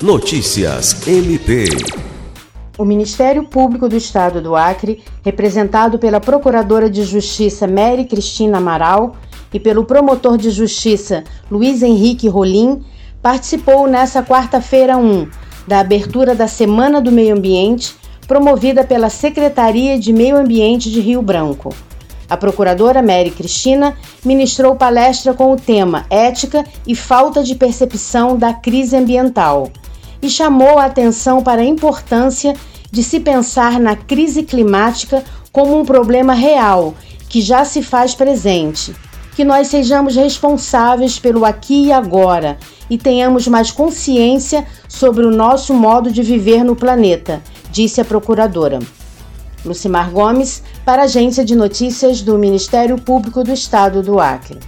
Notícias MP. O Ministério Público do Estado do Acre, representado pela Procuradora de Justiça Mary Cristina Amaral e pelo promotor de Justiça Luiz Henrique Rolim, participou nesta quarta-feira 1 da abertura da Semana do Meio Ambiente, promovida pela Secretaria de Meio Ambiente de Rio Branco. A procuradora Mary Cristina ministrou palestra com o tema Ética e falta de percepção da crise ambiental e chamou a atenção para a importância de se pensar na crise climática como um problema real que já se faz presente. Que nós sejamos responsáveis pelo aqui e agora e tenhamos mais consciência sobre o nosso modo de viver no planeta, disse a procuradora. Lucimar Gomes, para a Agência de Notícias do Ministério Público do Estado do Acre.